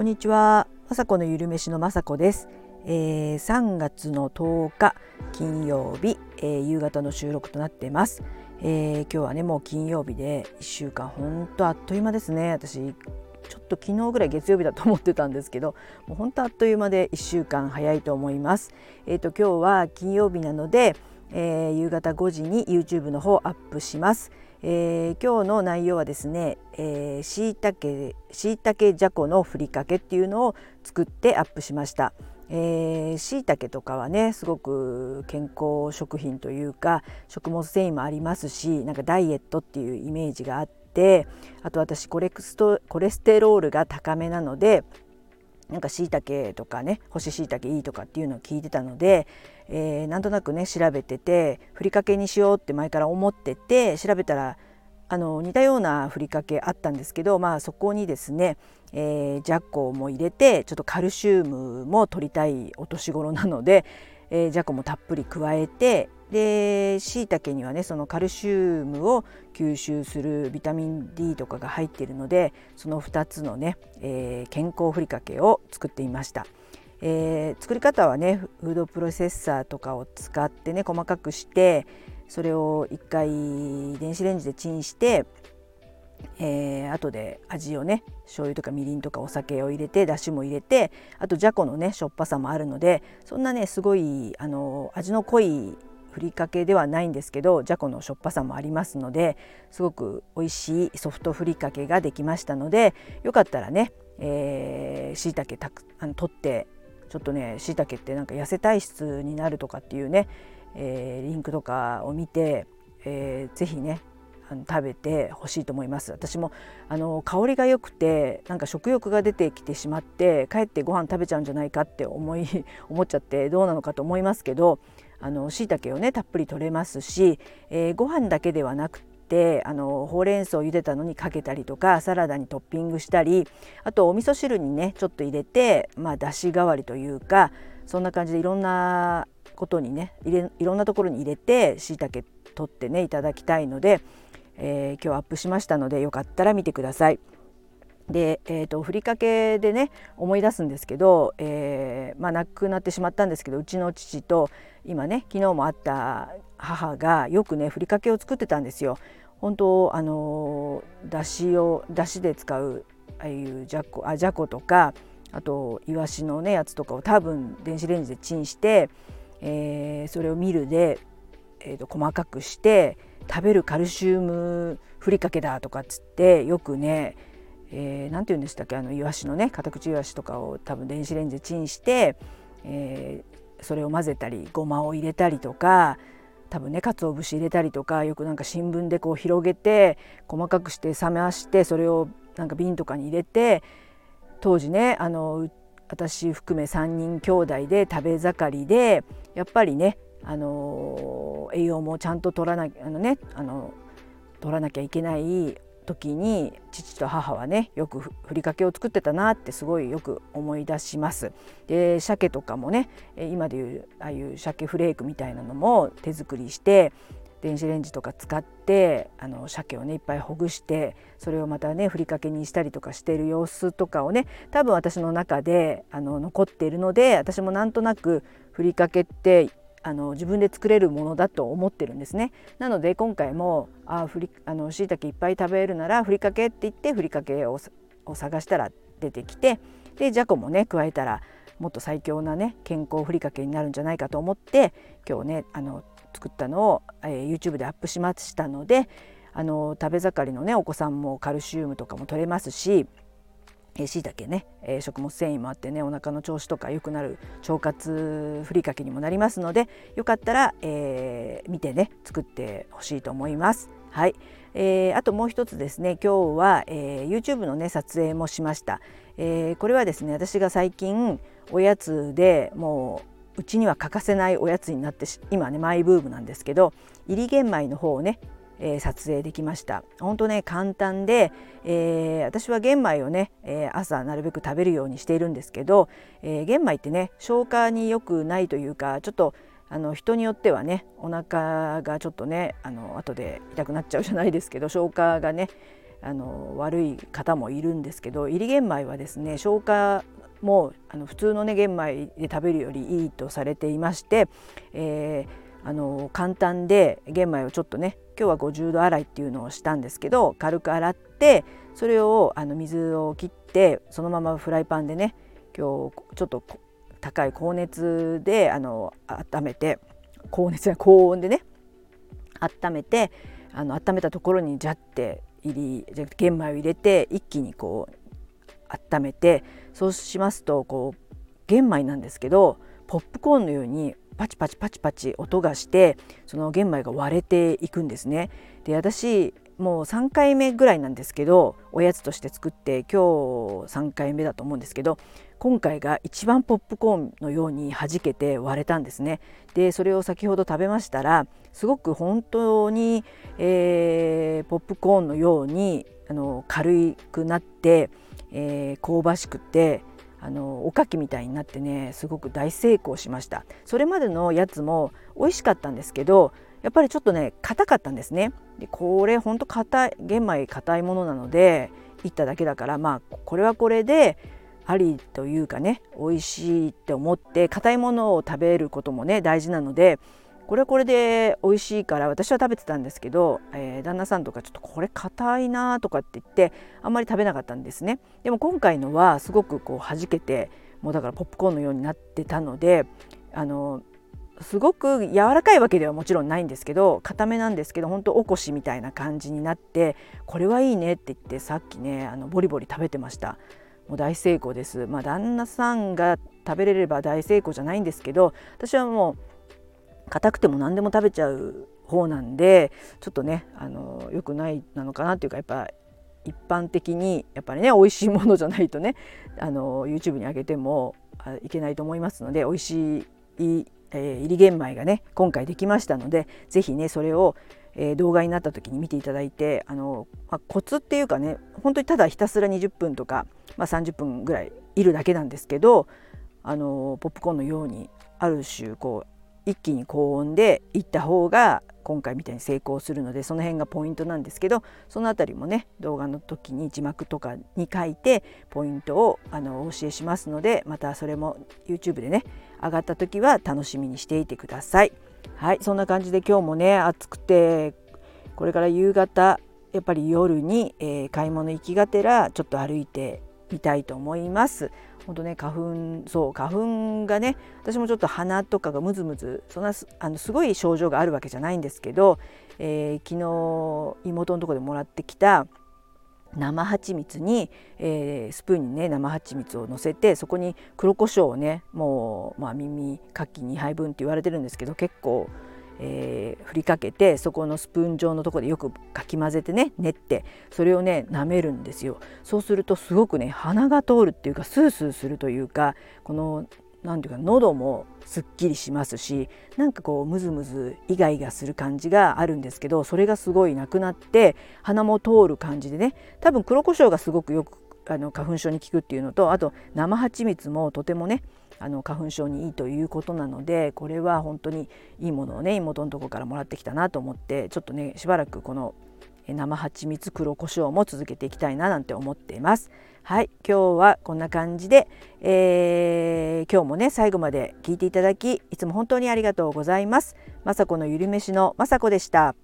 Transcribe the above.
こんにちは、まさこのゆるめしのまさこです、えー、3月の10日金曜日、えー、夕方の収録となっています、えー、今日はねもう金曜日で1週間ほんとあっという間ですね。私ちょっと昨日ぐらい月曜日だと思ってたんですけどもう本当あっという間で1週間早いと思います。えっ、と今日は金曜日なので、え夕方5時に YouTube の方アップします。えー、今日の内容はですねしいたけしいたけじゃこのふりかけっていうのを作ってアップしました。しいたけとかはねすごく健康食品というか食物繊維もありますしなんかダイエットっていうイメージがあってあと私コレステロールが高めなのでなんかしいたけとかね干ししいたけいいとかっていうのを聞いてたので、えー、なんとなくね調べててふりかけにしようって前から思ってて調べたらあの似たようなふりかけあったんですけど、まあ、そこにですね、えー、ジャッコも入れてちょっとカルシウムも取りたいお年頃なので、えー、ジャコもたっぷり加えてでしいたけにはねそのカルシウムを吸収するビタミン D とかが入っているのでその2つのね、えー、健康ふりかけを作っていました。えー、作り方はねフードプロセッサーとかを使ってね細かくしてそれを1回電子レンジでチンしてえー、後で味をね醤油とかみりんとかお酒を入れてだしも入れてあとじゃこのねしょっぱさもあるのでそんなねすごいあの味の濃いふりかけではないんですけどじゃこのしょっぱさもありますのですごく美味しいソフトふりかけができましたのでよかったらねしいたけ取ってちょっとねしいたけってなんか痩せ体質になるとかっていうね、えー、リンクとかを見て、えー、ぜひね食べてほしいと思います。私もあの香りが良くてなんか食欲が出てきてしまって帰ってご飯食べちゃうんじゃないかって思い 思っちゃってどうなのかと思いますけどあの椎茸をねたっぷり取れますし、えー、ご飯だけではなくてあのほうれん草を茹でたのにかけたりとかサラダにトッピングしたりあとお味噌汁にねちょっと入れてまあだし代わりというかそんな感じでいろんなことにね入れいろんなところに入れてしいたけ取ってねいただきたいので、えー、今日アップしましたのでよかったら見てください。で、えーと、ふりかけでね思い出すんですけど、えー、まあ、亡くなってしまったんですけどうちの父と今ね昨日も会った母がよくねふりかけを作ってたんですよ。本当あのだしをだしで使うああいうじゃこあじゃことかあといわしのねやつとかを多分電子レンジでチンして、えー、それをミルで、えーと細かくして食べるカルシウムふりかけだとかっつってよくねえー、て言うんでしたっけあのイワシのねカタクチイワシとかを多分電子レンジでチンして、えー、それを混ぜたりごまを入れたりとか多分ね鰹節入れたりとかよくなんか新聞でこう広げて細かくして冷ましてそれをなんか瓶とかに入れて当時ねあの私含め3人兄弟で食べ盛りでやっぱりねあの栄養もちゃんと取らなあのねあの取らなきゃいけない時に父と母はねよくふりかけを作ってたなってすごいよく思い出します。で鮭とかもね今でいうああいう鮭フレークみたいなのも手作りして電子レンジとか使ってあの鮭をねいっぱいほぐしてそれをまたねふりかけにしたりとかしている様子とかをね多分私の中であの残っているので私もなんとなくふりかけってあの自分で作れるものだと思ってるんですね。なので今回もあふりあの椎茸いっぱい食べるならふりかけって言ってふりかけを探したら出てきてでじゃこもね加えたらもっと最強なね健康ふりかけになるんじゃないかと思って今日ねあの作ったのを、えー、YouTube でアップしましたのであの食べ盛りのねお子さんもカルシウムとかも取れますししいたけね、えー、食物繊維もあってねお腹の調子とか良くなる腸活ふりかけにもなりますのでよかったら、えー、見てね作ってほしいと思います。はい、えー、あともう一つですね今日は、えー、YouTube のね撮影もしました、えー、これはですね私が最近おやつでもううちには欠かせないおやつになって今ねマイブームなんですけど入り玄米の方をねえー、撮影できました。本当ね簡単で、えー、私は玄米をね、えー、朝なるべく食べるようにしているんですけど、え玄米ってね消化に良くないというかちょっとあの人によってはねお腹がちょっとねあの後で痛くなっちゃうじゃないですけど消化がねあの悪い方もいるんですけど入り玄米はですね消化もあの普通のね玄米で食べるよりいいとされていまして、えー、あの簡単で玄米をちょっとね今日は50度洗いっていうのをしたんですけど軽く洗ってそれをあの水を切ってそのままフライパンでね今日ちょっと高い高熱であの温めて高熱や高温でね温めてあの温めたところにジャッて入り玄米を入れて一気にこう温めてそうしますとこう玄米なんですけどポップコーンのようにパチパチパチパチ音がしてその玄米が割れていくんですね。で私もう3回目ぐらいなんですけどおやつとして作って今日3回目だと思うんですけど今回が一番ポップコーンのように弾けて割れたんですね。でそれを先ほど食べましたらすごく本当に、えー、ポップコーンのようにあの軽くなって、えー、香ばしくてあのおかきみたいになってねすごく大成功しました。それまでのやつも美味しかったんですけどやっぱりちょっとね硬かったんですね。でこれほんと硬い玄米硬いものなのでいっただけだからまあこれはこれでありというかね美味しいって思って硬いものを食べることもね大事なのでこれはこれで美味しいから私は食べてたんですけど、えー、旦那さんとかちょっとこれ硬いなとかって言ってあんまり食べなかったんですねでも今回のはすごくこう弾けてもうだからポップコーンのようになってたのであのすごく柔らかいわけではもちろんないんですけど固めなんですけど本当おこしみたいな感じになってこれはいいねって言ってさっきねあのボリボリ食べてましたもう大成功です。まあ、旦那さんが食べれれば大成功じゃないんですけど私はもう硬くても何でも食べちゃう方なんでちょっとねあの良くないなのかなっていうかやっぱ一般的にやっぱりね美味しいものじゃないとねあの YouTube に上げてもいけないと思いますので美味しい、えー、入り玄米がね今回できましたので是非ねそれをえー、動画になった時に見ていただいてあの、まあ、コツっていうかね本当にただひたすら20分とか、まあ、30分ぐらいいるだけなんですけどあのポップコーンのようにある種こう一気に高温でいった方が今回みたいに成功するのでその辺がポイントなんですけどその辺りもね動画の時に字幕とかに書いてポイントをあのお教えしますのでまたそれも YouTube でね上がった時は楽しみにしていてください。はいそんな感じで今日もね暑くてこれから夕方やっぱり夜に、えー、買い物行きがてらちょっと歩いてみたいと思います。本当ね花粉そう花粉がね私もちょっと鼻とかがムズムズそんなあのすごい症状があるわけじゃないんですけど、えー、昨日妹のとこでもらってきた生蜂蜜に、えー、スプーンにね生蜂蜜をのせてそこに黒胡椒をねもう、まあ、耳かき2杯分って言われてるんですけど結構、えー、振りかけてそこのスプーン状のとこでよくかき混ぜてね練ってそれをね舐めるんですよ。そうするとすごくね鼻が通るっていうかスースーするというかこの何ていうか喉もすっきりしますしなんかこうムズムズイガイガする感じがあるんですけどそれがすごいなくなって鼻も通る感じでね多分黒胡椒がすごくよくあの花粉症に効くっていうのとあと生蜂蜜もとてもねあの花粉症にいいということなのでこれは本当にいいものをね妹のとこからもらってきたなと思ってちょっとねしばらくこの生蜂蜜黒胡椒も続けていきたいななんて思っています。はい今日はこんな感じで、えー、今日もね最後まで聞いていただきいつも本当にありがとうございます。まさこのゆりめしのまさこでした。